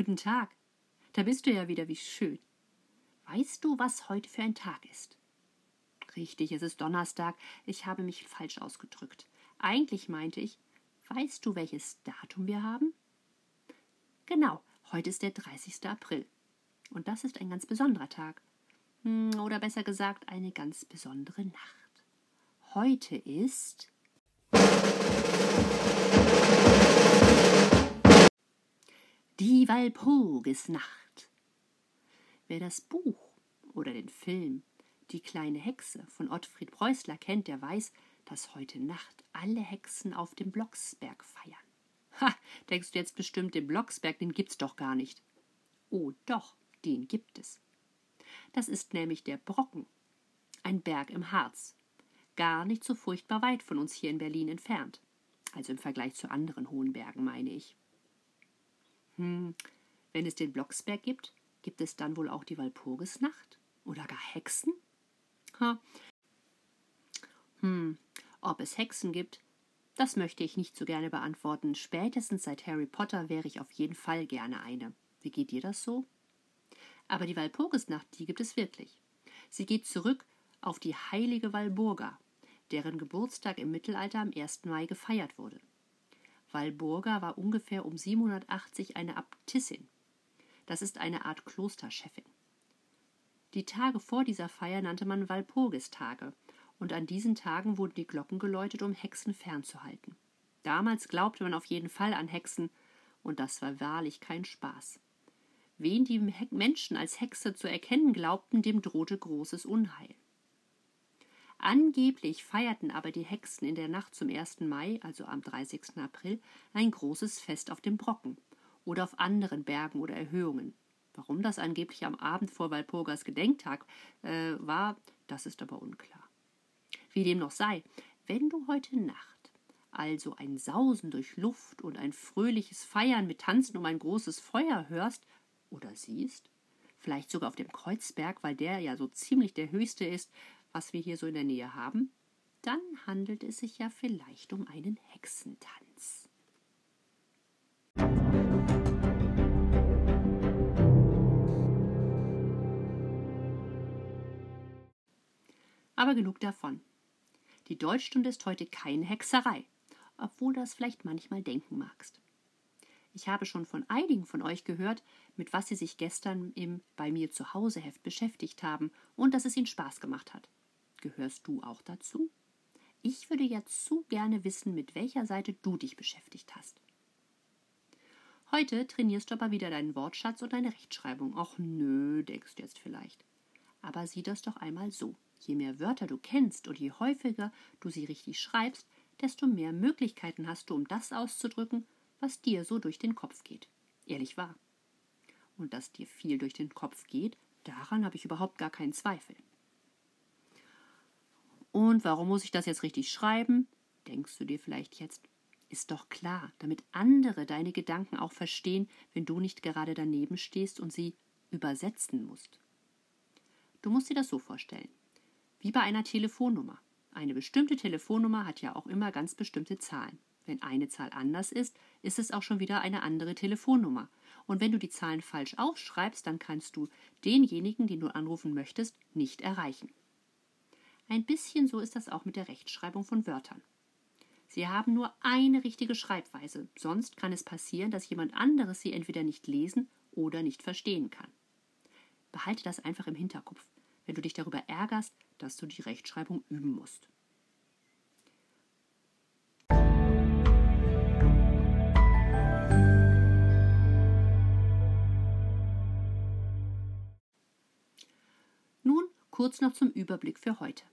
Guten Tag. Da bist du ja wieder, wie schön. Weißt du, was heute für ein Tag ist? Richtig, es ist Donnerstag. Ich habe mich falsch ausgedrückt. Eigentlich meinte ich, weißt du, welches Datum wir haben? Genau, heute ist der 30. April. Und das ist ein ganz besonderer Tag. Hm, oder besser gesagt, eine ganz besondere Nacht. Heute ist die Walpurgisnacht. Wer das Buch oder den Film Die kleine Hexe von Ottfried Preußler kennt, der weiß, dass heute Nacht alle Hexen auf dem Blocksberg feiern. Ha, denkst du jetzt bestimmt, den Blocksberg, den gibt's doch gar nicht. Oh doch, den gibt es. Das ist nämlich der Brocken, ein Berg im Harz, gar nicht so furchtbar weit von uns hier in Berlin entfernt. Also im Vergleich zu anderen hohen Bergen, meine ich. Hm, wenn es den Blocksberg gibt, gibt es dann wohl auch die Walpurgisnacht? Oder gar Hexen? Ha. Hm, ob es Hexen gibt, das möchte ich nicht so gerne beantworten. Spätestens seit Harry Potter wäre ich auf jeden Fall gerne eine. Wie geht dir das so? Aber die Walpurgisnacht, die gibt es wirklich. Sie geht zurück auf die heilige Walburga, deren Geburtstag im Mittelalter am 1. Mai gefeiert wurde. Walburga war ungefähr um 780 eine Abtissin. Das ist eine Art Klosterchefin. Die Tage vor dieser Feier nannte man Walpurgistage, und an diesen Tagen wurden die Glocken geläutet, um Hexen fernzuhalten. Damals glaubte man auf jeden Fall an Hexen, und das war wahrlich kein Spaß. Wen die Menschen als Hexe zu erkennen glaubten, dem drohte großes Unheil. Angeblich feierten aber die Hexen in der Nacht zum 1. Mai, also am 30. April, ein großes Fest auf dem Brocken oder auf anderen Bergen oder Erhöhungen. Warum das angeblich am Abend vor Walpurgas Gedenktag äh, war, das ist aber unklar. Wie dem noch sei, wenn du heute Nacht also ein Sausen durch Luft und ein fröhliches Feiern mit Tanzen um ein großes Feuer hörst, oder siehst, vielleicht sogar auf dem Kreuzberg, weil der ja so ziemlich der höchste ist, was wir hier so in der Nähe haben, dann handelt es sich ja vielleicht um einen Hexentanz. Aber genug davon. Die Deutschstunde ist heute keine Hexerei, obwohl du das vielleicht manchmal denken magst. Ich habe schon von einigen von euch gehört, mit was sie sich gestern im Bei mir zu Hause Heft beschäftigt haben und dass es ihnen Spaß gemacht hat. Gehörst du auch dazu? Ich würde jetzt zu gerne wissen, mit welcher Seite du dich beschäftigt hast. Heute trainierst du aber wieder deinen Wortschatz und deine Rechtschreibung. Och nö, denkst du jetzt vielleicht. Aber sieh das doch einmal so. Je mehr Wörter du kennst und je häufiger du sie richtig schreibst, desto mehr Möglichkeiten hast du, um das auszudrücken, was dir so durch den Kopf geht. Ehrlich wahr. Und dass dir viel durch den Kopf geht, daran habe ich überhaupt gar keinen Zweifel. Und warum muss ich das jetzt richtig schreiben? Denkst du dir vielleicht jetzt. Ist doch klar, damit andere deine Gedanken auch verstehen, wenn du nicht gerade daneben stehst und sie übersetzen musst. Du musst dir das so vorstellen. Wie bei einer Telefonnummer. Eine bestimmte Telefonnummer hat ja auch immer ganz bestimmte Zahlen. Wenn eine Zahl anders ist, ist es auch schon wieder eine andere Telefonnummer. Und wenn du die Zahlen falsch aufschreibst, dann kannst du denjenigen, den du anrufen möchtest, nicht erreichen. Ein bisschen so ist das auch mit der Rechtschreibung von Wörtern. Sie haben nur eine richtige Schreibweise, sonst kann es passieren, dass jemand anderes sie entweder nicht lesen oder nicht verstehen kann. Behalte das einfach im Hinterkopf, wenn du dich darüber ärgerst, dass du die Rechtschreibung üben musst. Nun kurz noch zum Überblick für heute.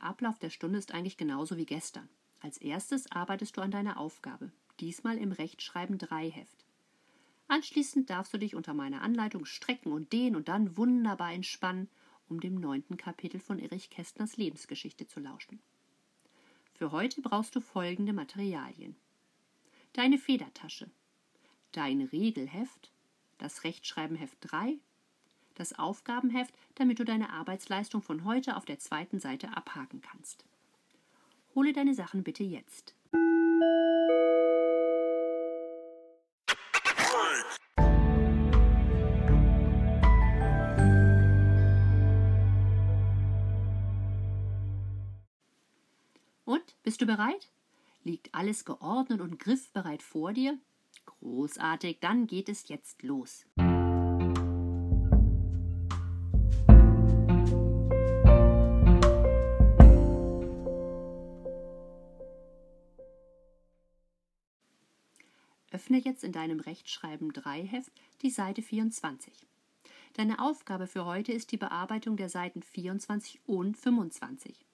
Der Ablauf der Stunde ist eigentlich genauso wie gestern. Als erstes arbeitest du an deiner Aufgabe, diesmal im Rechtschreiben 3 Heft. Anschließend darfst du dich unter meiner Anleitung strecken und dehnen und dann wunderbar entspannen, um dem neunten Kapitel von Erich Kästners Lebensgeschichte zu lauschen. Für heute brauchst du folgende Materialien. Deine Federtasche, dein Regelheft, das Rechtschreibenheft 3 das Aufgabenheft, damit du deine Arbeitsleistung von heute auf der zweiten Seite abhaken kannst. Hole deine Sachen bitte jetzt. Und, bist du bereit? Liegt alles geordnet und griffbereit vor dir? Großartig, dann geht es jetzt los. Öffne jetzt in deinem Rechtschreiben 3 Heft die Seite 24. Deine Aufgabe für heute ist die Bearbeitung der Seiten 24 und 25.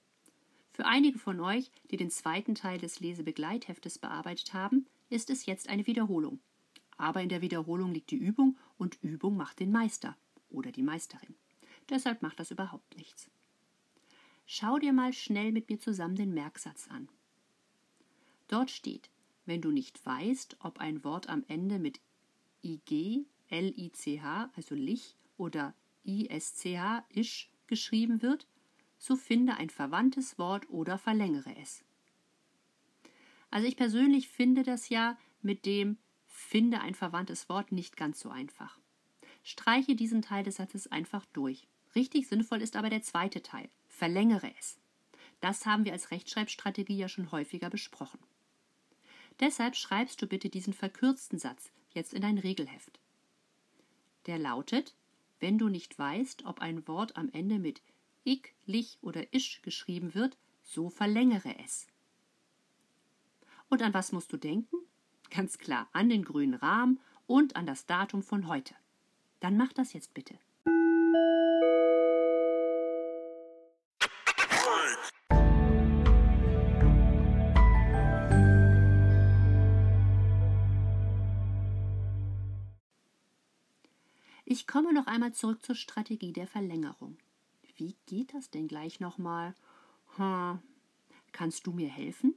Für einige von euch, die den zweiten Teil des Lesebegleitheftes bearbeitet haben, ist es jetzt eine Wiederholung. Aber in der Wiederholung liegt die Übung und Übung macht den Meister oder die Meisterin. Deshalb macht das überhaupt nichts. Schau dir mal schnell mit mir zusammen den Merksatz an. Dort steht, wenn du nicht weißt, ob ein Wort am Ende mit IG, LICH, also Lich oder ISCH, Isch, geschrieben wird, so finde ein verwandtes Wort oder verlängere es. Also ich persönlich finde das ja mit dem finde ein verwandtes Wort nicht ganz so einfach. Streiche diesen Teil des Satzes einfach durch. Richtig sinnvoll ist aber der zweite Teil. Verlängere es. Das haben wir als Rechtschreibstrategie ja schon häufiger besprochen. Deshalb schreibst du bitte diesen verkürzten Satz jetzt in dein Regelheft. Der lautet, wenn du nicht weißt, ob ein Wort am Ende mit ik, lich oder isch geschrieben wird, so verlängere es. Und an was musst du denken? Ganz klar, an den grünen Rahmen und an das Datum von heute. Dann mach das jetzt bitte. Noch einmal zurück zur Strategie der Verlängerung. Wie geht das denn gleich nochmal? Hm. Kannst du mir helfen?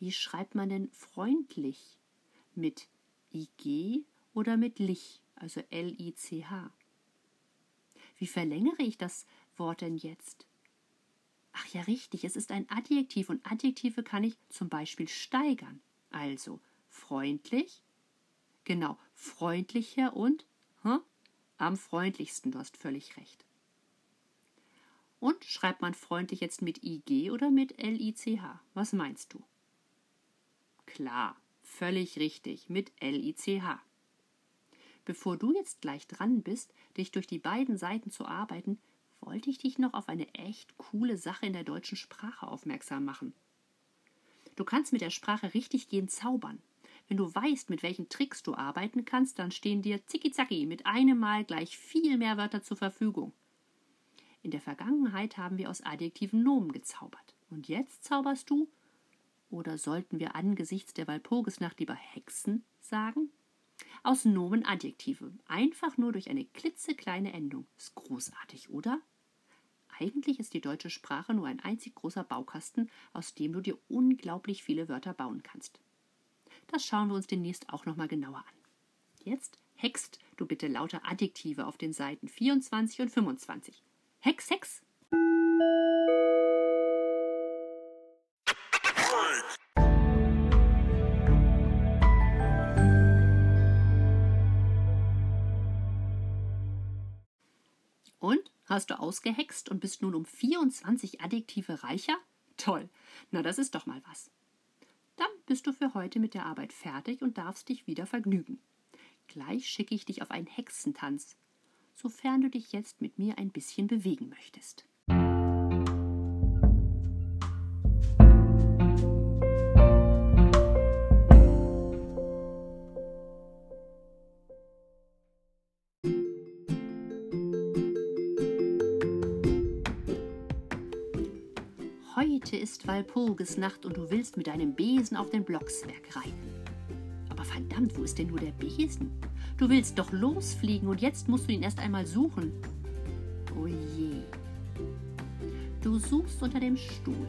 Wie schreibt man denn freundlich? Mit IG oder mit lich, also L-I-C-H? Wie verlängere ich das Wort denn jetzt? Ach ja, richtig, es ist ein Adjektiv und Adjektive kann ich zum Beispiel steigern. Also freundlich, genau, freundlicher und hm, am freundlichsten, du hast völlig recht. Und schreibt man freundlich jetzt mit IG oder mit L-I-C-H? Was meinst du? Klar, völlig richtig, mit L-I-C-H. Bevor du jetzt gleich dran bist, dich durch die beiden Seiten zu arbeiten, wollte ich dich noch auf eine echt coole Sache in der deutschen Sprache aufmerksam machen. Du kannst mit der Sprache richtig gehen zaubern. Wenn du weißt, mit welchen Tricks du arbeiten kannst, dann stehen dir zicki mit einem Mal gleich viel mehr Wörter zur Verfügung. In der Vergangenheit haben wir aus Adjektiven Nomen gezaubert. Und jetzt zauberst du? Oder sollten wir angesichts der Walpurgisnacht lieber Hexen sagen? Aus Nomen Adjektive, einfach nur durch eine klitzekleine Endung. Ist großartig, oder? Eigentlich ist die deutsche Sprache nur ein einzig großer Baukasten, aus dem du dir unglaublich viele Wörter bauen kannst. Das schauen wir uns demnächst auch nochmal genauer an. Jetzt hext du bitte lauter Adjektive auf den Seiten 24 und 25. Hex, Hex! Und? Hast du ausgehext und bist nun um 24 Adjektive reicher? Toll. Na, das ist doch mal was. Bist du für heute mit der Arbeit fertig und darfst dich wieder vergnügen. Gleich schicke ich dich auf einen Hexentanz sofern du dich jetzt mit mir ein bisschen bewegen möchtest. Walpurgisnacht und du willst mit deinem Besen auf den Blocksberg reiten. Aber verdammt, wo ist denn nur der Besen? Du willst doch losfliegen und jetzt musst du ihn erst einmal suchen. Oh je. Du suchst unter dem Stuhl.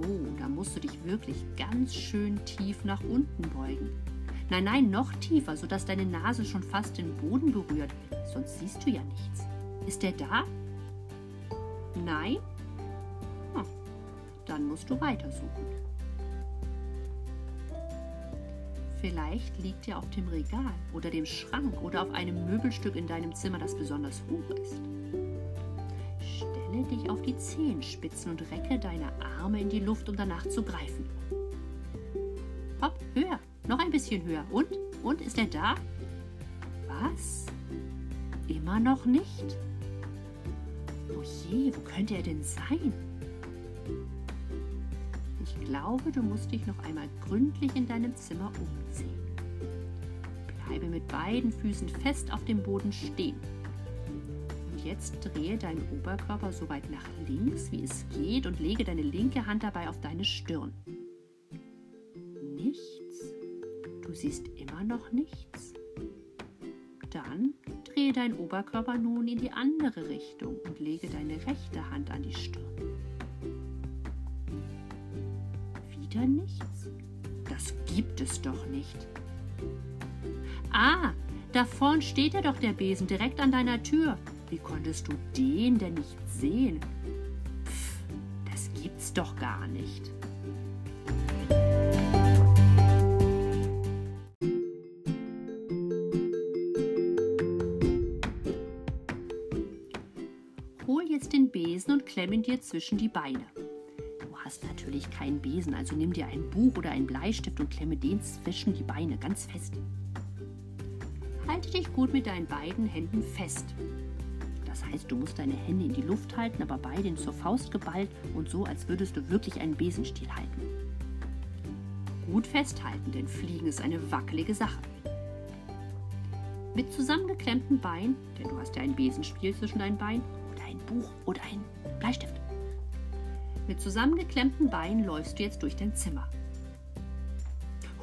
Oh, da musst du dich wirklich ganz schön tief nach unten beugen. Nein, nein, noch tiefer, sodass deine Nase schon fast den Boden berührt. Sonst siehst du ja nichts. Ist der da? Nein? Dann musst du weitersuchen. Vielleicht liegt er auf dem Regal oder dem Schrank oder auf einem Möbelstück in deinem Zimmer, das besonders hoch ist. Stelle Stelle dich auf die Zehenspitzen und recke deine Arme in die Luft, um danach zu greifen. Hopp, höher, noch ein bisschen höher. Und? Und, ist er da? Was? Immer noch nicht? Oh je, wo könnte er denn sein? Glaube, du musst dich noch einmal gründlich in deinem Zimmer umziehen. Bleibe mit beiden Füßen fest auf dem Boden stehen. Und jetzt drehe deinen Oberkörper so weit nach links, wie es geht, und lege deine linke Hand dabei auf deine Stirn. Nichts. Du siehst immer noch nichts. Dann drehe deinen Oberkörper nun in die andere Richtung und lege deine rechte Hand an die Stirn. Wieder nichts? Das gibt es doch nicht. Ah, da vorn steht ja doch der Besen direkt an deiner Tür. Wie konntest du den denn nicht sehen? Pff, das gibt's doch gar nicht. Hol jetzt den Besen und klemm ihn dir zwischen die Beine. Natürlich keinen Besen, also nimm dir ein Buch oder einen Bleistift und klemme den zwischen die Beine ganz fest. Halte dich gut mit deinen beiden Händen fest. Das heißt, du musst deine Hände in die Luft halten, aber beide zur Faust geballt und so, als würdest du wirklich einen Besenstiel halten. Gut festhalten, denn Fliegen ist eine wackelige Sache. Mit zusammengeklemmten Beinen, denn du hast ja ein Besenspiel zwischen deinen Beinen, oder ein Buch oder ein Bleistift. Mit zusammengeklemmten Beinen läufst du jetzt durch dein Zimmer.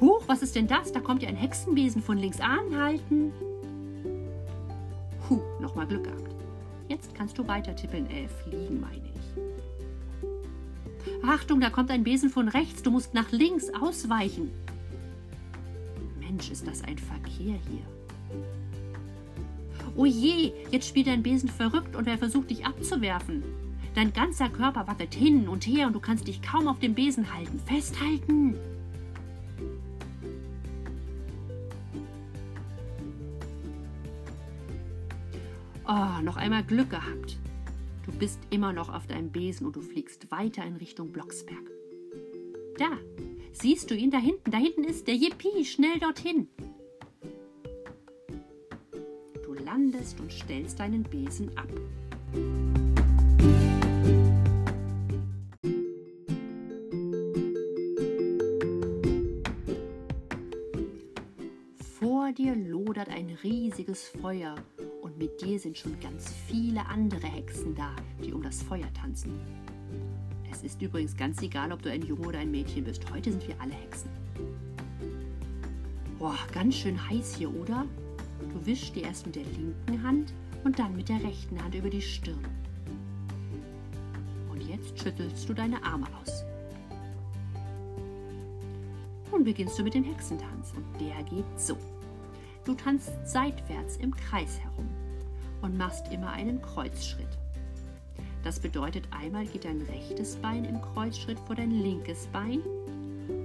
Huch, was ist denn das? Da kommt ja ein Hexenbesen von links anhalten. Huh, nochmal Glück gehabt. Jetzt kannst du weiter tippeln, äh, fliegen, meine ich. Achtung, da kommt ein Besen von rechts. Du musst nach links ausweichen. Mensch, ist das ein Verkehr hier. Oh je, jetzt spielt dein Besen verrückt und er versucht dich abzuwerfen. Dein ganzer Körper wackelt hin und her und du kannst dich kaum auf dem Besen halten. Festhalten! Oh, noch einmal Glück gehabt. Du bist immer noch auf deinem Besen und du fliegst weiter in Richtung Blocksberg. Da, siehst du ihn da hinten? Da hinten ist der Yippie, schnell dorthin. Du landest und stellst deinen Besen ab. Riesiges Feuer und mit dir sind schon ganz viele andere Hexen da, die um das Feuer tanzen. Es ist übrigens ganz egal, ob du ein Junge oder ein Mädchen bist. Heute sind wir alle Hexen. Boah, ganz schön heiß hier, oder? Du wischst dir erst mit der linken Hand und dann mit der rechten Hand über die Stirn. Und jetzt schüttelst du deine Arme aus. Nun beginnst du mit dem Hexentanz und der geht so. Du tanzt seitwärts im Kreis herum und machst immer einen Kreuzschritt. Das bedeutet, einmal geht dein rechtes Bein im Kreuzschritt vor dein linkes Bein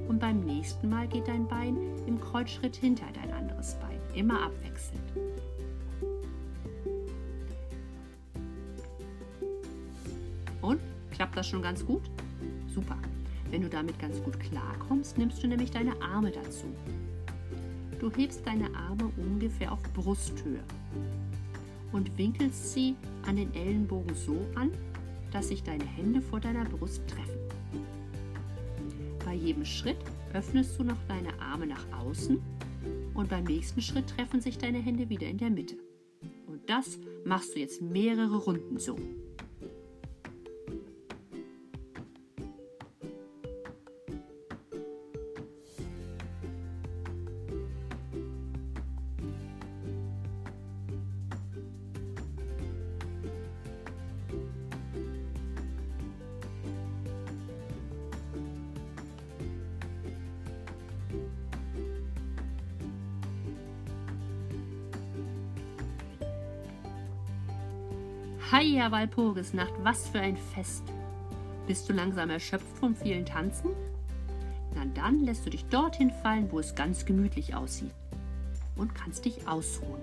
und beim nächsten Mal geht dein Bein im Kreuzschritt hinter dein anderes Bein, immer abwechselnd. Und? Klappt das schon ganz gut? Super. Wenn du damit ganz gut klarkommst, nimmst du nämlich deine Arme dazu. Du hebst deine Arme ungefähr auf Brusthöhe und winkelst sie an den Ellenbogen so an, dass sich deine Hände vor deiner Brust treffen. Bei jedem Schritt öffnest du noch deine Arme nach außen und beim nächsten Schritt treffen sich deine Hände wieder in der Mitte. Und das machst du jetzt mehrere Runden so. Heia Walpurgisnacht, was für ein Fest! Bist du langsam erschöpft vom vielen Tanzen? Na dann lässt du dich dorthin fallen, wo es ganz gemütlich aussieht und kannst dich ausruhen.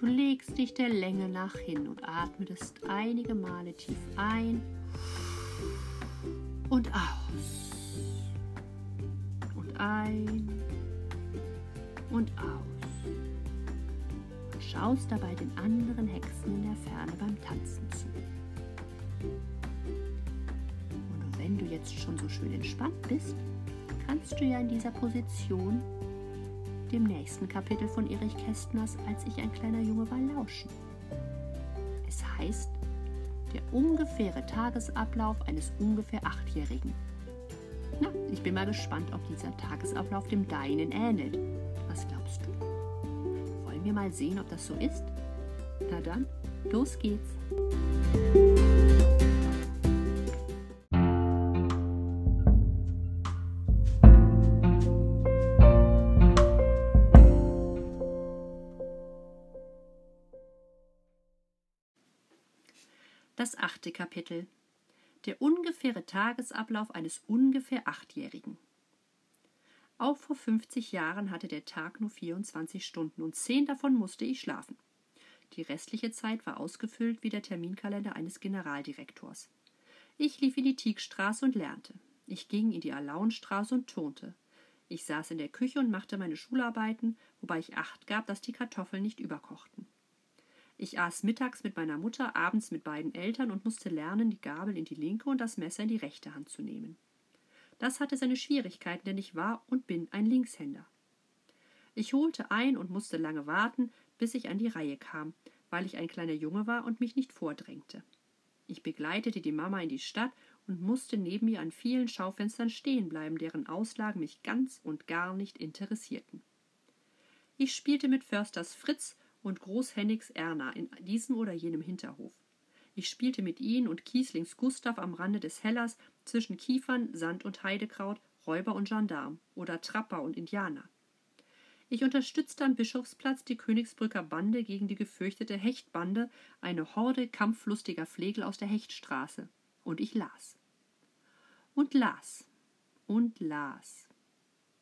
Du legst dich der Länge nach hin und atmest einige Male tief ein dabei den anderen Hexen in der Ferne beim Tanzen zu. Und wenn du jetzt schon so schön entspannt bist, kannst du ja in dieser Position dem nächsten Kapitel von Erich Kästners Als ich ein kleiner Junge war lauschen. Es heißt, der ungefähre Tagesablauf eines ungefähr Achtjährigen. Na, ich bin mal gespannt, ob dieser Tagesablauf dem deinen ähnelt. Was glaubst du? Wollen wir mal sehen, ob das so ist? Na dann, los geht's. Das achte Kapitel. Der ungefähre Tagesablauf eines ungefähr Achtjährigen. Auch vor 50 Jahren hatte der Tag nur 24 Stunden und zehn davon musste ich schlafen. Die restliche Zeit war ausgefüllt wie der Terminkalender eines Generaldirektors. Ich lief in die Tiegstraße und lernte. Ich ging in die Alaunstraße und turnte. Ich saß in der Küche und machte meine Schularbeiten, wobei ich acht gab, dass die Kartoffeln nicht überkochten. Ich aß mittags mit meiner Mutter, abends mit beiden Eltern und musste lernen, die Gabel in die linke und das Messer in die rechte Hand zu nehmen. Das hatte seine Schwierigkeiten, denn ich war und bin ein Linkshänder. Ich holte ein und musste lange warten, bis ich an die Reihe kam, weil ich ein kleiner Junge war und mich nicht vordrängte. Ich begleitete die Mama in die Stadt und musste neben ihr an vielen Schaufenstern stehen bleiben, deren Auslagen mich ganz und gar nicht interessierten. Ich spielte mit Försters Fritz und Großhennigs Erna in diesem oder jenem Hinterhof. Ich spielte mit ihnen und Kieslings Gustav am Rande des Hellers zwischen Kiefern, Sand und Heidekraut, Räuber und Gendarm oder Trapper und Indianer. Ich unterstützte am Bischofsplatz die Königsbrücker Bande gegen die gefürchtete Hechtbande, eine Horde kampflustiger Flegel aus der Hechtstraße. Und ich las. Und las. Und las.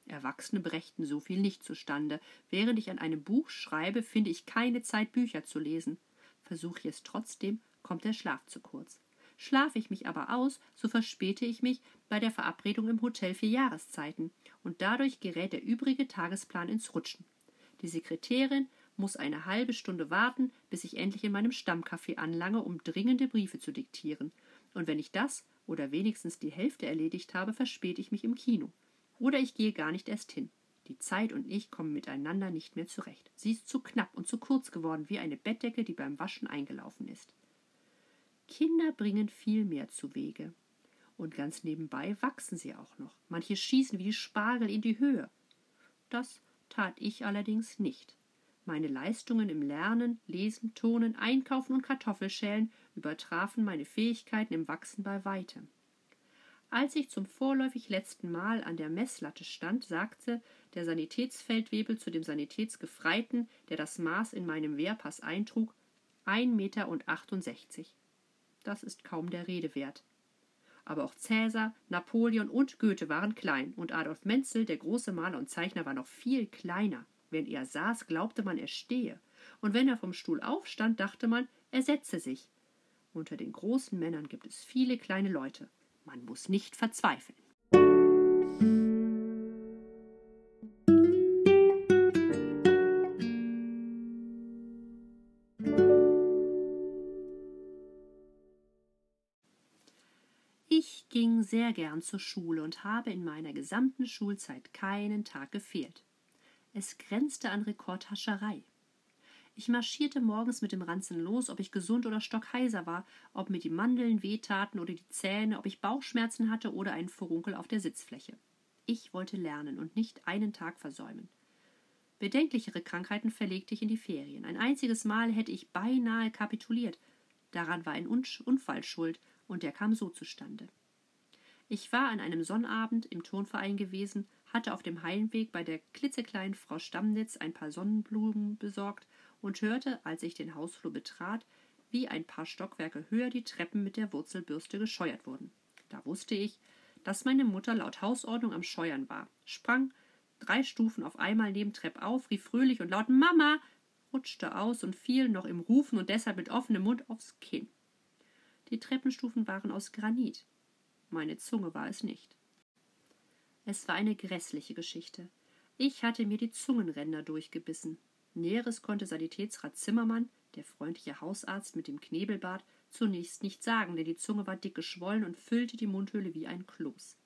Erwachsene brächten so viel nicht zustande. Während ich an einem Buch schreibe, finde ich keine Zeit, Bücher zu lesen. Versuche ich es trotzdem, kommt der Schlaf zu kurz. Schlafe ich mich aber aus, so verspäte ich mich bei der Verabredung im Hotel für Jahreszeiten, und dadurch gerät der übrige Tagesplan ins Rutschen. Die Sekretärin muss eine halbe Stunde warten, bis ich endlich in meinem Stammcafé anlange, um dringende Briefe zu diktieren. Und wenn ich das oder wenigstens die Hälfte erledigt habe, verspäte ich mich im Kino. Oder ich gehe gar nicht erst hin. Die Zeit und ich kommen miteinander nicht mehr zurecht. Sie ist zu knapp und zu kurz geworden, wie eine Bettdecke, die beim Waschen eingelaufen ist. Kinder bringen viel mehr zuwege. Und ganz nebenbei wachsen sie auch noch. Manche schießen wie die Spargel in die Höhe. Das tat ich allerdings nicht. Meine Leistungen im Lernen, Lesen, Turnen, Einkaufen und Kartoffelschälen übertrafen meine Fähigkeiten im Wachsen bei weitem. Als ich zum vorläufig letzten Mal an der Messlatte stand, sagte der Sanitätsfeldwebel zu dem Sanitätsgefreiten, der das Maß in meinem Wehrpass eintrug, ein Meter und achtundsechzig. Das ist kaum der Rede wert. Aber auch Cäsar, Napoleon und Goethe waren klein, und Adolf Menzel, der große Maler und Zeichner, war noch viel kleiner. Wenn er saß, glaubte man, er stehe, und wenn er vom Stuhl aufstand, dachte man, er setze sich. Unter den großen Männern gibt es viele kleine Leute, man muss nicht verzweifeln. Ging sehr gern zur Schule und habe in meiner gesamten Schulzeit keinen Tag gefehlt. Es grenzte an Rekordhascherei. Ich marschierte morgens mit dem Ranzen los, ob ich gesund oder stockheiser war, ob mir die Mandeln wehtaten oder die Zähne, ob ich Bauchschmerzen hatte oder einen Furunkel auf der Sitzfläche. Ich wollte lernen und nicht einen Tag versäumen. Bedenklichere Krankheiten verlegte ich in die Ferien. Ein einziges Mal hätte ich beinahe kapituliert. Daran war ein Unfall schuld, und der kam so zustande. Ich war an einem Sonnabend im Turnverein gewesen, hatte auf dem Heimweg bei der klitzekleinen Frau Stammnitz ein paar Sonnenblumen besorgt und hörte, als ich den Hausflur betrat, wie ein paar Stockwerke höher die Treppen mit der Wurzelbürste gescheuert wurden. Da wusste ich, dass meine Mutter laut Hausordnung am Scheuern war, sprang drei Stufen auf einmal neben Trepp auf, rief fröhlich und laut Mama rutschte aus und fiel noch im Rufen und deshalb mit offenem Mund aufs Kinn. Die Treppenstufen waren aus Granit. Meine Zunge war es nicht. Es war eine grässliche Geschichte. Ich hatte mir die Zungenränder durchgebissen. Näheres konnte Sanitätsrat Zimmermann, der freundliche Hausarzt mit dem Knebelbart, zunächst nicht sagen, denn die Zunge war dick geschwollen und füllte die Mundhöhle wie ein Kloß.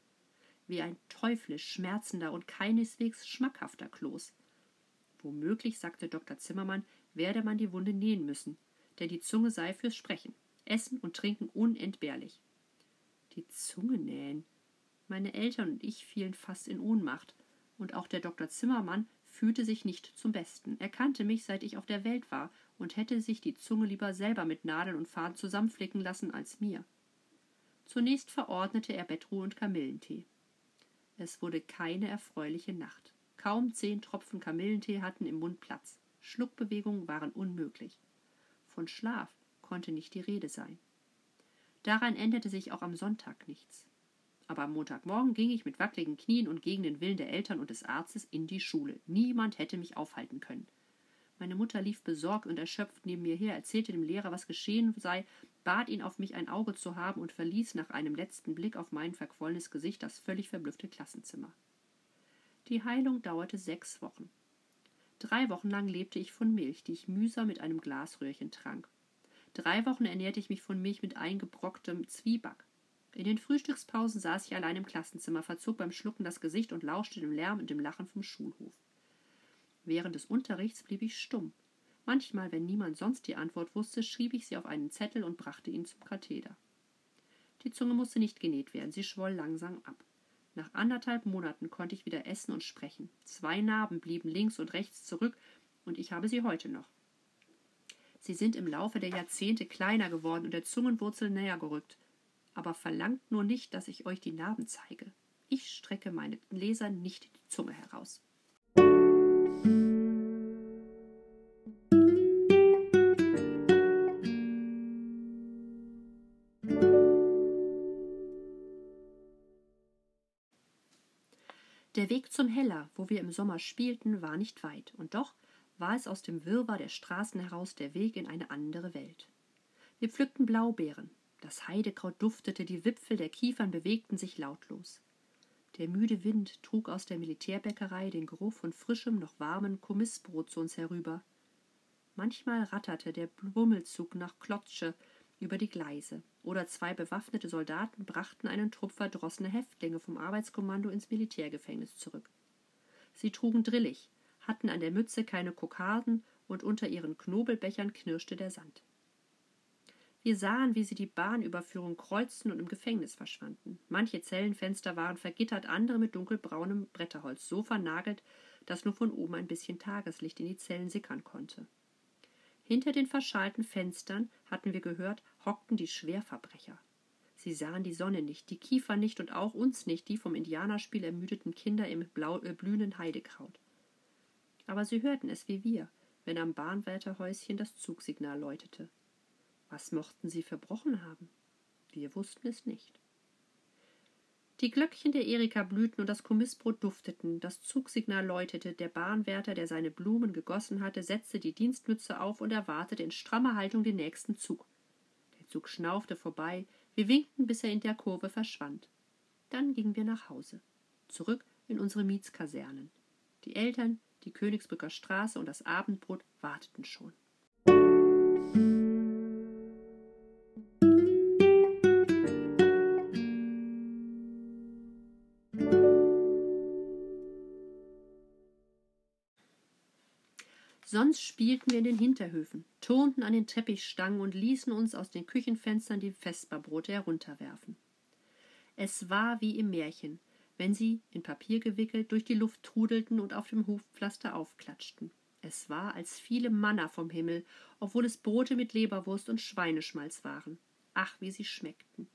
Wie ein teuflisch schmerzender und keineswegs schmackhafter Kloß. Womöglich, sagte Dr. Zimmermann, werde man die Wunde nähen müssen, denn die Zunge sei fürs Sprechen, Essen und Trinken unentbehrlich. Die Zunge nähen. Meine Eltern und ich fielen fast in Ohnmacht, und auch der Dr. Zimmermann fühlte sich nicht zum Besten. Er kannte mich, seit ich auf der Welt war, und hätte sich die Zunge lieber selber mit Nadeln und Faden zusammenflicken lassen als mir. Zunächst verordnete er Bettruhe und Kamillentee. Es wurde keine erfreuliche Nacht. Kaum zehn Tropfen Kamillentee hatten im Mund Platz. Schluckbewegungen waren unmöglich. Von Schlaf konnte nicht die Rede sein. Daran änderte sich auch am Sonntag nichts. Aber am Montagmorgen ging ich mit wackeligen Knien und gegen den Willen der Eltern und des Arztes in die Schule. Niemand hätte mich aufhalten können. Meine Mutter lief besorgt und erschöpft neben mir her, erzählte dem Lehrer, was geschehen sei, bat ihn, auf mich ein Auge zu haben und verließ nach einem letzten Blick auf mein verquollenes Gesicht das völlig verblüffte Klassenzimmer. Die Heilung dauerte sechs Wochen. Drei Wochen lang lebte ich von Milch, die ich mühsam mit einem Glasröhrchen trank. Drei Wochen ernährte ich mich von Milch mit eingebrocktem Zwieback. In den Frühstückspausen saß ich allein im Klassenzimmer, verzog beim Schlucken das Gesicht und lauschte dem Lärm und dem Lachen vom Schulhof. Während des Unterrichts blieb ich stumm. Manchmal, wenn niemand sonst die Antwort wusste, schrieb ich sie auf einen Zettel und brachte ihn zum Katheder. Die Zunge musste nicht genäht werden, sie schwoll langsam ab. Nach anderthalb Monaten konnte ich wieder essen und sprechen. Zwei Narben blieben links und rechts zurück, und ich habe sie heute noch. Sie sind im Laufe der Jahrzehnte kleiner geworden und der Zungenwurzel näher gerückt. Aber verlangt nur nicht, dass ich euch die Narben zeige. Ich strecke meinen Lesern nicht die Zunge heraus. Der Weg zum Heller, wo wir im Sommer spielten, war nicht weit, und doch war es aus dem Wirrwarr der Straßen heraus der Weg in eine andere Welt. Wir pflückten Blaubeeren, das Heidekraut duftete, die Wipfel der Kiefern bewegten sich lautlos. Der müde Wind trug aus der Militärbäckerei den Geruch von frischem, noch warmem Kommissbrot zu uns herüber. Manchmal ratterte der Bummelzug nach Klotzsche über die Gleise, oder zwei bewaffnete Soldaten brachten einen Trupp verdrossener Häftlinge vom Arbeitskommando ins Militärgefängnis zurück. Sie trugen drillig, hatten an der Mütze keine Kokarden und unter ihren Knobelbechern knirschte der Sand. Wir sahen, wie sie die Bahnüberführung kreuzten und im Gefängnis verschwanden. Manche Zellenfenster waren vergittert, andere mit dunkelbraunem Bretterholz so vernagelt, dass nur von oben ein bisschen Tageslicht in die Zellen sickern konnte. Hinter den verschalten Fenstern, hatten wir gehört, hockten die Schwerverbrecher. Sie sahen die Sonne nicht, die Kiefer nicht und auch uns nicht, die vom Indianerspiel ermüdeten Kinder im blau, äh, blühenden Heidekraut. Aber sie hörten es wie wir, wenn am Bahnwärterhäuschen das Zugsignal läutete. Was mochten sie verbrochen haben? Wir wussten es nicht. Die Glöckchen der Erika blühten und das Kommissbrot dufteten, das Zugsignal läutete, der Bahnwärter, der seine Blumen gegossen hatte, setzte die Dienstmütze auf und erwartete in strammer Haltung den nächsten Zug. Der Zug schnaufte vorbei, wir winkten, bis er in der Kurve verschwand. Dann gingen wir nach Hause, zurück in unsere Mietskasernen. Die Eltern, die Königsbrücker Straße und das Abendbrot warteten schon. Sonst spielten wir in den Hinterhöfen, turnten an den Teppichstangen und ließen uns aus den Küchenfenstern die Vesperbrote herunterwerfen. Es war wie im Märchen, wenn sie, in Papier gewickelt, durch die Luft trudelten und auf dem Hofpflaster aufklatschten. Es war, als viele Manna vom Himmel, obwohl es Brote mit Leberwurst und Schweineschmalz waren. Ach, wie sie schmeckten.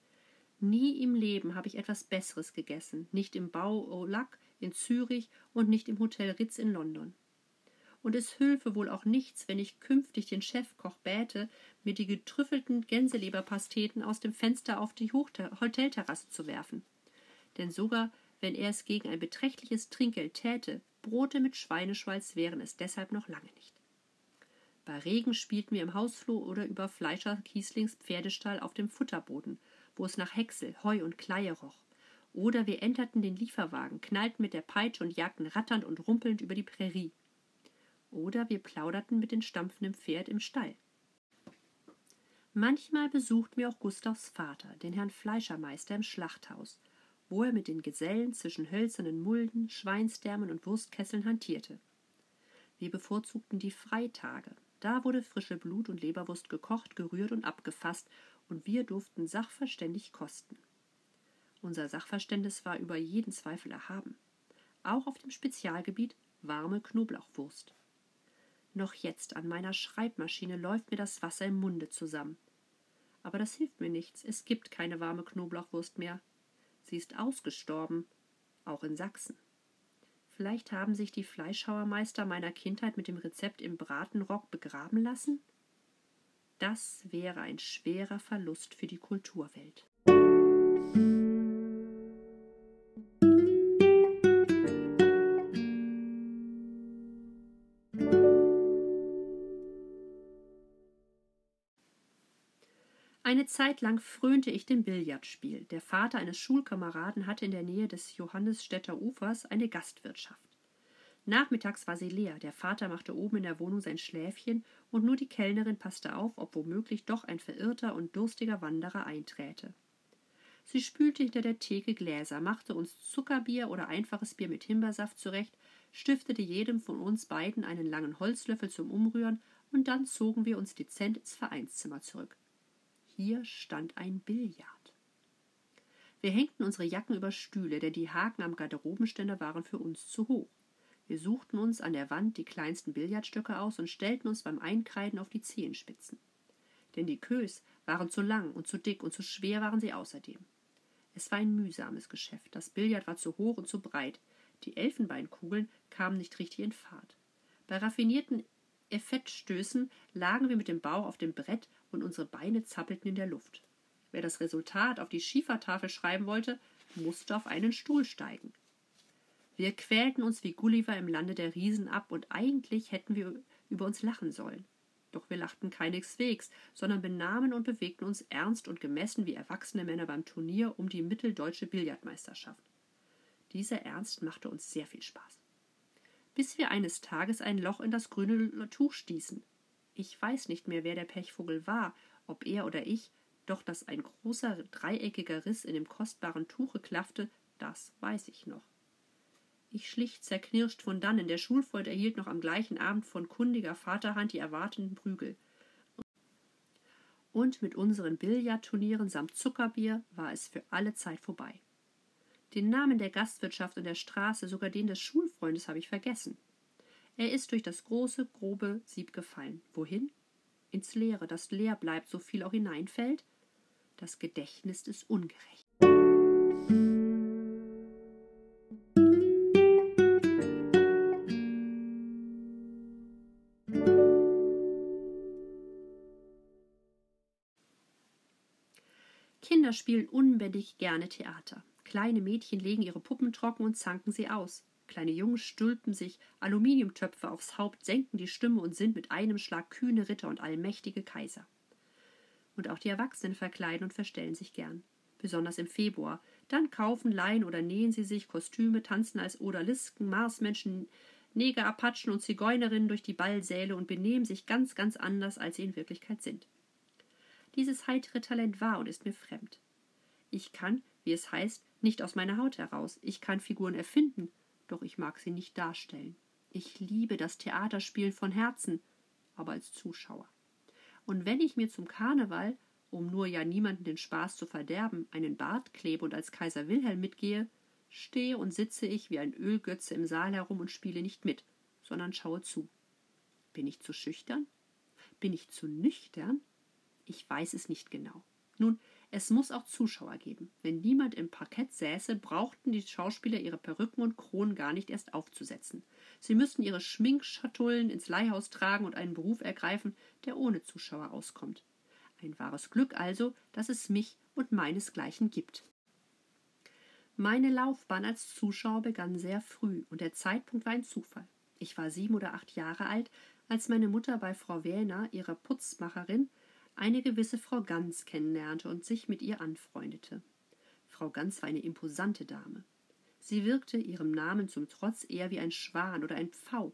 Nie im Leben habe ich etwas Besseres gegessen, nicht im Bau Olac in Zürich und nicht im Hotel Ritz in London und es hülfe wohl auch nichts, wenn ich künftig den Chefkoch bäte, mir die getrüffelten Gänseleberpasteten aus dem Fenster auf die Hotelterrasse zu werfen. Denn sogar wenn er es gegen ein beträchtliches Trinkgeld täte, Brote mit Schweineschweiß wären es deshalb noch lange nicht. Bei Regen spielten wir im Hausflur oder über Fleischer Kieslings Pferdestall auf dem Futterboden, wo es nach Häcksel, Heu und Kleie roch. Oder wir enterten den Lieferwagen, knallten mit der Peitsche und jagten ratternd und rumpelnd über die Prärie. Oder wir plauderten mit dem stampfenden Pferd im Stall. Manchmal besuchten wir auch Gustavs Vater, den Herrn Fleischermeister im Schlachthaus, wo er mit den Gesellen zwischen hölzernen Mulden, Schweinsdärmen und Wurstkesseln hantierte. Wir bevorzugten die Freitage. Da wurde frische Blut und Leberwurst gekocht, gerührt und abgefasst, und wir durften sachverständig kosten. Unser Sachverständnis war über jeden Zweifel erhaben. Auch auf dem Spezialgebiet warme Knoblauchwurst. Noch jetzt an meiner Schreibmaschine läuft mir das Wasser im Munde zusammen. Aber das hilft mir nichts. Es gibt keine warme Knoblauchwurst mehr. Sie ist ausgestorben, auch in Sachsen. Vielleicht haben sich die Fleischhauermeister meiner Kindheit mit dem Rezept im Bratenrock begraben lassen? Das wäre ein schwerer Verlust für die Kulturwelt. Eine Zeit lang frönte ich dem Billardspiel. Der Vater eines Schulkameraden hatte in der Nähe des Johannisstädter Ufers eine Gastwirtschaft. Nachmittags war sie leer, der Vater machte oben in der Wohnung sein Schläfchen, und nur die Kellnerin passte auf, ob womöglich doch ein verirrter und durstiger Wanderer einträte. Sie spülte hinter der Theke Gläser, machte uns Zuckerbier oder einfaches Bier mit Himbeersaft zurecht, stiftete jedem von uns beiden einen langen Holzlöffel zum Umrühren, und dann zogen wir uns dezent ins Vereinszimmer zurück. Hier stand ein Billard. Wir hängten unsere Jacken über Stühle, denn die Haken am Garderobenständer waren für uns zu hoch. Wir suchten uns an der Wand die kleinsten Billardstöcke aus und stellten uns beim Einkreiden auf die Zehenspitzen. Denn die Kös waren zu lang und zu dick und zu schwer waren sie außerdem. Es war ein mühsames Geschäft. Das Billard war zu hoch und zu breit. Die Elfenbeinkugeln kamen nicht richtig in Fahrt. Bei raffinierten Effektstößen lagen wir mit dem Bauch auf dem Brett und unsere Beine zappelten in der Luft. Wer das Resultat auf die Schiefertafel schreiben wollte, musste auf einen Stuhl steigen. Wir quälten uns wie Gulliver im Lande der Riesen ab, und eigentlich hätten wir über uns lachen sollen. Doch wir lachten keineswegs, sondern benahmen und bewegten uns ernst und gemessen wie erwachsene Männer beim Turnier um die mitteldeutsche Billardmeisterschaft. Dieser Ernst machte uns sehr viel Spaß. Bis wir eines Tages ein Loch in das grüne Tuch stießen. Ich weiß nicht mehr, wer der Pechvogel war, ob er oder ich, doch dass ein großer dreieckiger Riss in dem kostbaren Tuche klaffte, das weiß ich noch. Ich schlich zerknirscht von dannen. Der Schulfreund erhielt noch am gleichen Abend von kundiger Vaterhand die erwartenden Prügel. Und mit unseren Billardturnieren samt Zuckerbier war es für alle Zeit vorbei. Den Namen der Gastwirtschaft und der Straße, sogar den des Schulfreundes, habe ich vergessen. Er ist durch das große, grobe Sieb gefallen. Wohin? Ins Leere, das leer bleibt, so viel auch hineinfällt. Das Gedächtnis ist ungerecht. Kinder spielen unbändig gerne Theater. Kleine Mädchen legen ihre Puppen trocken und zanken sie aus. Kleine Jungs stülpen sich Aluminiumtöpfe aufs Haupt, senken die Stimme und sind mit einem Schlag kühne Ritter und allmächtige Kaiser. Und auch die Erwachsenen verkleiden und verstellen sich gern. Besonders im Februar. Dann kaufen, leihen oder nähen sie sich Kostüme, tanzen als Odalisken, Marsmenschen, Neger, Apachen und Zigeunerinnen durch die Ballsäle und benehmen sich ganz, ganz anders, als sie in Wirklichkeit sind. Dieses heitere Talent war und ist mir fremd. Ich kann, wie es heißt, nicht aus meiner Haut heraus. Ich kann Figuren erfinden, doch ich mag sie nicht darstellen. Ich liebe das Theaterspielen von Herzen, aber als Zuschauer. Und wenn ich mir zum Karneval, um nur ja niemanden den Spaß zu verderben, einen Bart klebe und als Kaiser Wilhelm mitgehe, stehe und sitze ich wie ein Ölgötze im Saal herum und spiele nicht mit, sondern schaue zu. Bin ich zu schüchtern? Bin ich zu nüchtern? Ich weiß es nicht genau. Nun, es muss auch Zuschauer geben. Wenn niemand im Parkett säße, brauchten die Schauspieler ihre Perücken und Kronen gar nicht erst aufzusetzen. Sie müssten ihre Schminkschatullen ins Leihhaus tragen und einen Beruf ergreifen, der ohne Zuschauer auskommt. Ein wahres Glück also, dass es mich und meinesgleichen gibt. Meine Laufbahn als Zuschauer begann sehr früh, und der Zeitpunkt war ein Zufall. Ich war sieben oder acht Jahre alt, als meine Mutter bei Frau Wähner, ihrer Putzmacherin, eine gewisse Frau Ganz kennenlernte und sich mit ihr anfreundete. Frau Ganz war eine imposante Dame. Sie wirkte ihrem Namen zum Trotz eher wie ein Schwan oder ein Pfau,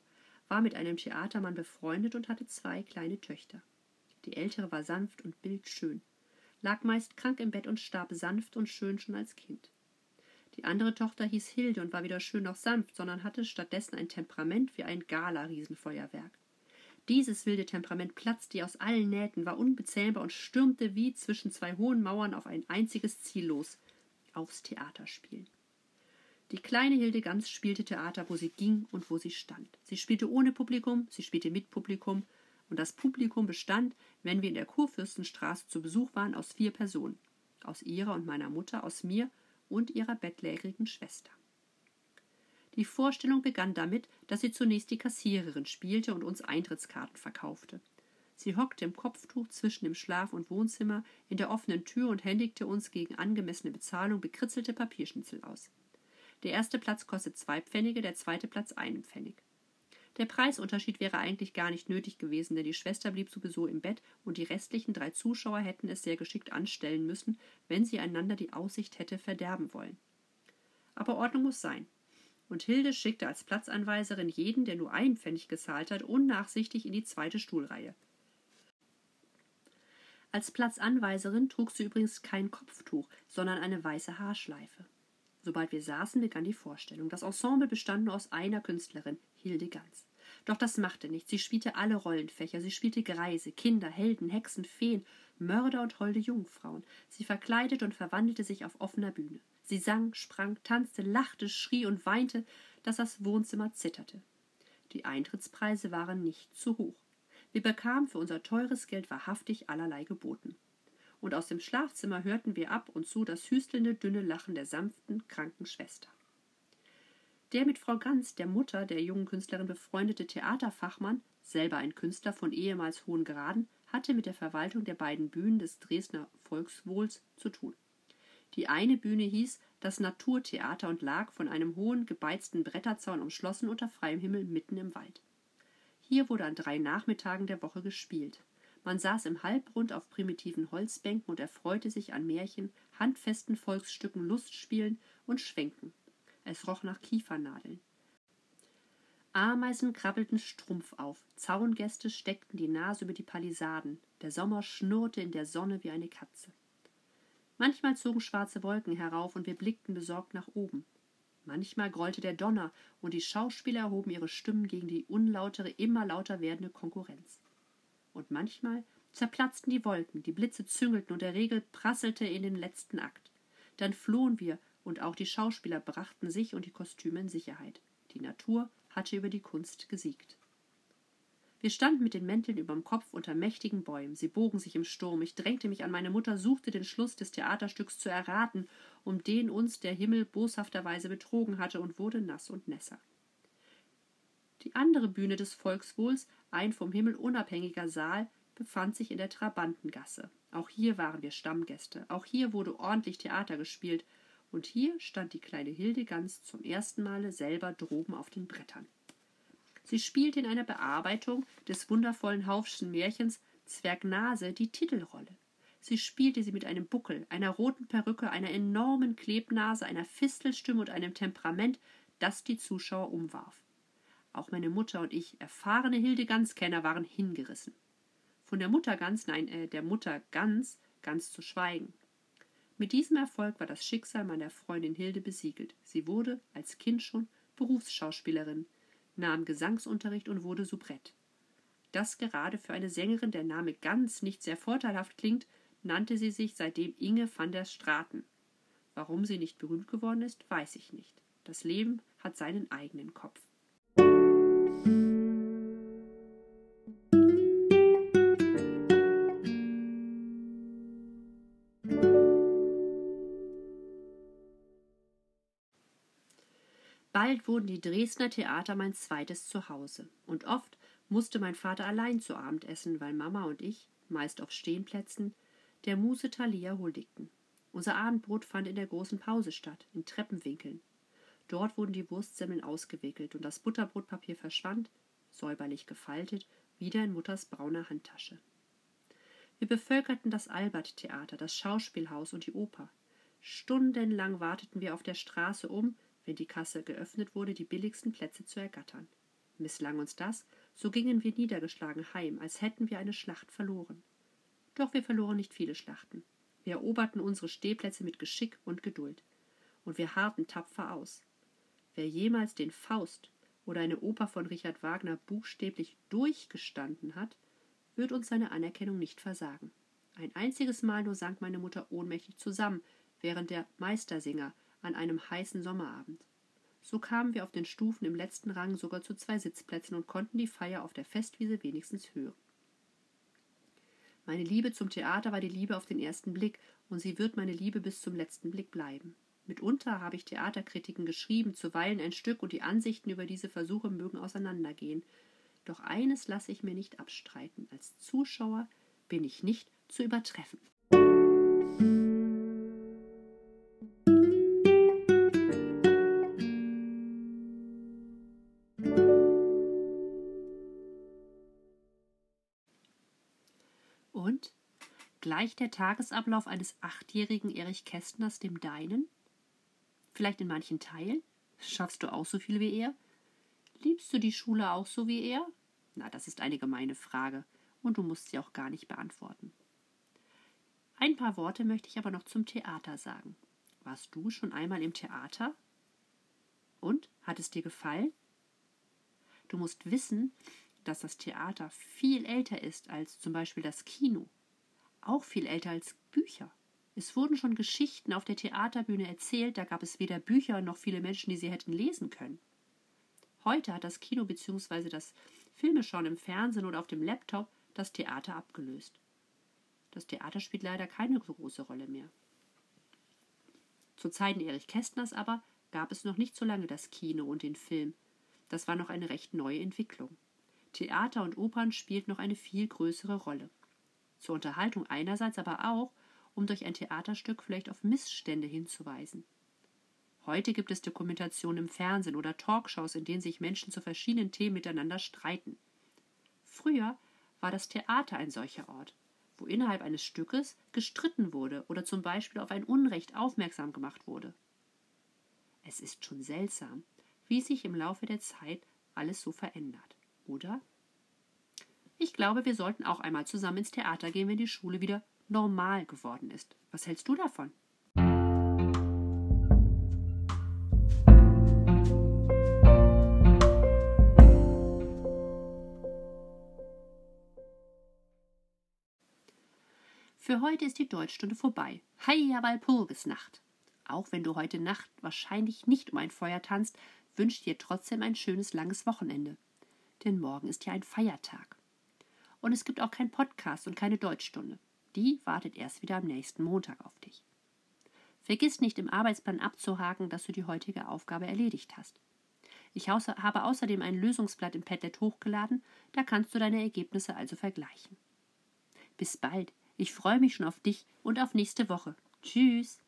war mit einem Theatermann befreundet und hatte zwei kleine Töchter. Die ältere war sanft und bildschön, lag meist krank im Bett und starb sanft und schön schon als Kind. Die andere Tochter hieß Hilde und war weder schön noch sanft, sondern hatte stattdessen ein Temperament wie ein Gala-Riesenfeuerwerk. Dieses wilde Temperament platzte aus allen Nähten, war unbezähmbar und stürmte wie zwischen zwei hohen Mauern auf ein einziges Ziel los aufs Theaterspielen. Die kleine Hildegans spielte Theater, wo sie ging und wo sie stand. Sie spielte ohne Publikum, sie spielte mit Publikum, und das Publikum bestand, wenn wir in der Kurfürstenstraße zu Besuch waren, aus vier Personen. Aus ihrer und meiner Mutter, aus mir und ihrer bettlägerigen Schwester. Die Vorstellung begann damit, dass sie zunächst die Kassiererin spielte und uns Eintrittskarten verkaufte. Sie hockte im Kopftuch zwischen dem Schlaf- und Wohnzimmer in der offenen Tür und händigte uns gegen angemessene Bezahlung bekritzelte Papierschnitzel aus. Der erste Platz kostet zwei Pfennige, der zweite Platz einen Pfennig. Der Preisunterschied wäre eigentlich gar nicht nötig gewesen, denn die Schwester blieb sowieso im Bett und die restlichen drei Zuschauer hätten es sehr geschickt anstellen müssen, wenn sie einander die Aussicht hätte verderben wollen. Aber Ordnung muss sein und Hilde schickte als Platzanweiserin jeden, der nur einen Pfennig gezahlt hat, unnachsichtig in die zweite Stuhlreihe. Als Platzanweiserin trug sie übrigens kein Kopftuch, sondern eine weiße Haarschleife. Sobald wir saßen, begann die Vorstellung. Das Ensemble bestand nur aus einer Künstlerin, Hilde Ganz. Doch das machte nichts. Sie spielte alle Rollenfächer. Sie spielte Greise, Kinder, Helden, Hexen, Feen, Mörder und holde Jungfrauen. Sie verkleidete und verwandelte sich auf offener Bühne. Sie sang, sprang, tanzte, lachte, schrie und weinte, dass das Wohnzimmer zitterte. Die Eintrittspreise waren nicht zu hoch. Wir bekamen für unser teures Geld wahrhaftig allerlei geboten. Und aus dem Schlafzimmer hörten wir ab und zu das hüstelnde, dünne Lachen der sanften, kranken Schwester. Der mit Frau Ganz, der Mutter der jungen Künstlerin, befreundete Theaterfachmann, selber ein Künstler von ehemals hohen Graden, hatte mit der Verwaltung der beiden Bühnen des Dresdner Volkswohls zu tun. Die eine Bühne hieß das Naturtheater und lag von einem hohen, gebeizten Bretterzaun umschlossen unter freiem Himmel mitten im Wald. Hier wurde an drei Nachmittagen der Woche gespielt. Man saß im Halbrund auf primitiven Holzbänken und erfreute sich an Märchen, handfesten Volksstücken, Lustspielen und Schwenken. Es roch nach Kiefernadeln. Ameisen krabbelten Strumpf auf, Zaungäste steckten die Nase über die Palisaden, der Sommer schnurrte in der Sonne wie eine Katze. Manchmal zogen schwarze Wolken herauf und wir blickten besorgt nach oben. Manchmal grollte der Donner und die Schauspieler erhoben ihre Stimmen gegen die unlautere, immer lauter werdende Konkurrenz. Und manchmal zerplatzten die Wolken, die Blitze züngelten und der Regel prasselte in den letzten Akt. Dann flohen wir und auch die Schauspieler brachten sich und die Kostüme in Sicherheit. Die Natur hatte über die Kunst gesiegt. Wir standen mit den Mänteln überm Kopf unter mächtigen Bäumen. Sie bogen sich im Sturm. Ich drängte mich an meine Mutter, suchte den Schluss des Theaterstücks zu erraten, um den uns der Himmel boshafterweise betrogen hatte, und wurde nass und nässer. Die andere Bühne des Volkswohls, ein vom Himmel unabhängiger Saal, befand sich in der Trabantengasse. Auch hier waren wir Stammgäste. Auch hier wurde ordentlich Theater gespielt. Und hier stand die kleine Hildegans zum ersten Male selber droben auf den Brettern. Sie spielte in einer Bearbeitung des wundervollen Haufschen Märchens Zwergnase die Titelrolle. Sie spielte sie mit einem Buckel, einer roten Perücke, einer enormen Klebnase, einer Fistelstimme und einem Temperament, das die Zuschauer umwarf. Auch meine Mutter und ich, erfahrene Hildegans-Kenner, waren hingerissen. Von der Mutter Gans, nein, äh, der Mutter Gans, ganz zu schweigen. Mit diesem Erfolg war das Schicksal meiner Freundin Hilde besiegelt. Sie wurde, als Kind schon, Berufsschauspielerin nahm Gesangsunterricht und wurde Soubrette. Dass gerade für eine Sängerin der Name ganz nicht sehr vorteilhaft klingt, nannte sie sich seitdem Inge van der Straten. Warum sie nicht berühmt geworden ist, weiß ich nicht. Das Leben hat seinen eigenen Kopf. Bald wurden die Dresdner Theater mein zweites Zuhause, und oft musste mein Vater allein zu Abend essen, weil Mama und ich, meist auf Stehenplätzen, der Muse Thalia huldigten. Unser Abendbrot fand in der großen Pause statt, in Treppenwinkeln. Dort wurden die Wurstsemmeln ausgewickelt und das Butterbrotpapier verschwand, säuberlich gefaltet, wieder in Mutters brauner Handtasche. Wir bevölkerten das Albert-Theater, das Schauspielhaus und die Oper. Stundenlang warteten wir auf der Straße, um, wenn die Kasse geöffnet wurde, die billigsten Plätze zu ergattern. Misslang uns das, so gingen wir niedergeschlagen heim, als hätten wir eine Schlacht verloren. Doch wir verloren nicht viele Schlachten. Wir eroberten unsere Stehplätze mit Geschick und Geduld. Und wir harrten tapfer aus. Wer jemals den Faust oder eine Oper von Richard Wagner buchstäblich durchgestanden hat, wird uns seine Anerkennung nicht versagen. Ein einziges Mal nur sank meine Mutter ohnmächtig zusammen, während der Meistersinger an einem heißen Sommerabend. So kamen wir auf den Stufen im letzten Rang sogar zu zwei Sitzplätzen und konnten die Feier auf der Festwiese wenigstens hören. Meine Liebe zum Theater war die Liebe auf den ersten Blick, und sie wird meine Liebe bis zum letzten Blick bleiben. Mitunter habe ich Theaterkritiken geschrieben, zuweilen ein Stück, und die Ansichten über diese Versuche mögen auseinandergehen. Doch eines lasse ich mir nicht abstreiten. Als Zuschauer bin ich nicht zu übertreffen. Gleicht der Tagesablauf eines achtjährigen Erich Kästners dem deinen? Vielleicht in manchen Teilen? Schaffst du auch so viel wie er? Liebst du die Schule auch so wie er? Na, das ist eine gemeine Frage, und du musst sie auch gar nicht beantworten. Ein paar Worte möchte ich aber noch zum Theater sagen. Warst du schon einmal im Theater? Und? Hat es dir gefallen? Du musst wissen, dass das Theater viel älter ist als zum Beispiel das Kino. Auch viel älter als Bücher. Es wurden schon Geschichten auf der Theaterbühne erzählt, da gab es weder Bücher noch viele Menschen, die sie hätten lesen können. Heute hat das Kino bzw. das Filmeschauen im Fernsehen oder auf dem Laptop das Theater abgelöst. Das Theater spielt leider keine große Rolle mehr. Zu Zeiten Erich Kästners aber gab es noch nicht so lange das Kino und den Film. Das war noch eine recht neue Entwicklung. Theater und Opern spielten noch eine viel größere Rolle. Zur Unterhaltung einerseits, aber auch, um durch ein Theaterstück vielleicht auf Missstände hinzuweisen. Heute gibt es Dokumentationen im Fernsehen oder Talkshows, in denen sich Menschen zu verschiedenen Themen miteinander streiten. Früher war das Theater ein solcher Ort, wo innerhalb eines Stückes gestritten wurde oder zum Beispiel auf ein Unrecht aufmerksam gemacht wurde. Es ist schon seltsam, wie sich im Laufe der Zeit alles so verändert, oder? Ich glaube, wir sollten auch einmal zusammen ins Theater gehen, wenn die Schule wieder normal geworden ist. Was hältst du davon? Für heute ist die Deutschstunde vorbei. Heia Walpurgisnacht! Auch wenn du heute Nacht wahrscheinlich nicht um ein Feuer tanzt, wünscht dir trotzdem ein schönes langes Wochenende. Denn morgen ist ja ein Feiertag. Und es gibt auch kein Podcast und keine Deutschstunde. Die wartet erst wieder am nächsten Montag auf dich. Vergiss nicht im Arbeitsplan abzuhaken, dass du die heutige Aufgabe erledigt hast. Ich habe außerdem ein Lösungsblatt im Padlet hochgeladen, da kannst du deine Ergebnisse also vergleichen. Bis bald, ich freue mich schon auf dich und auf nächste Woche. Tschüss.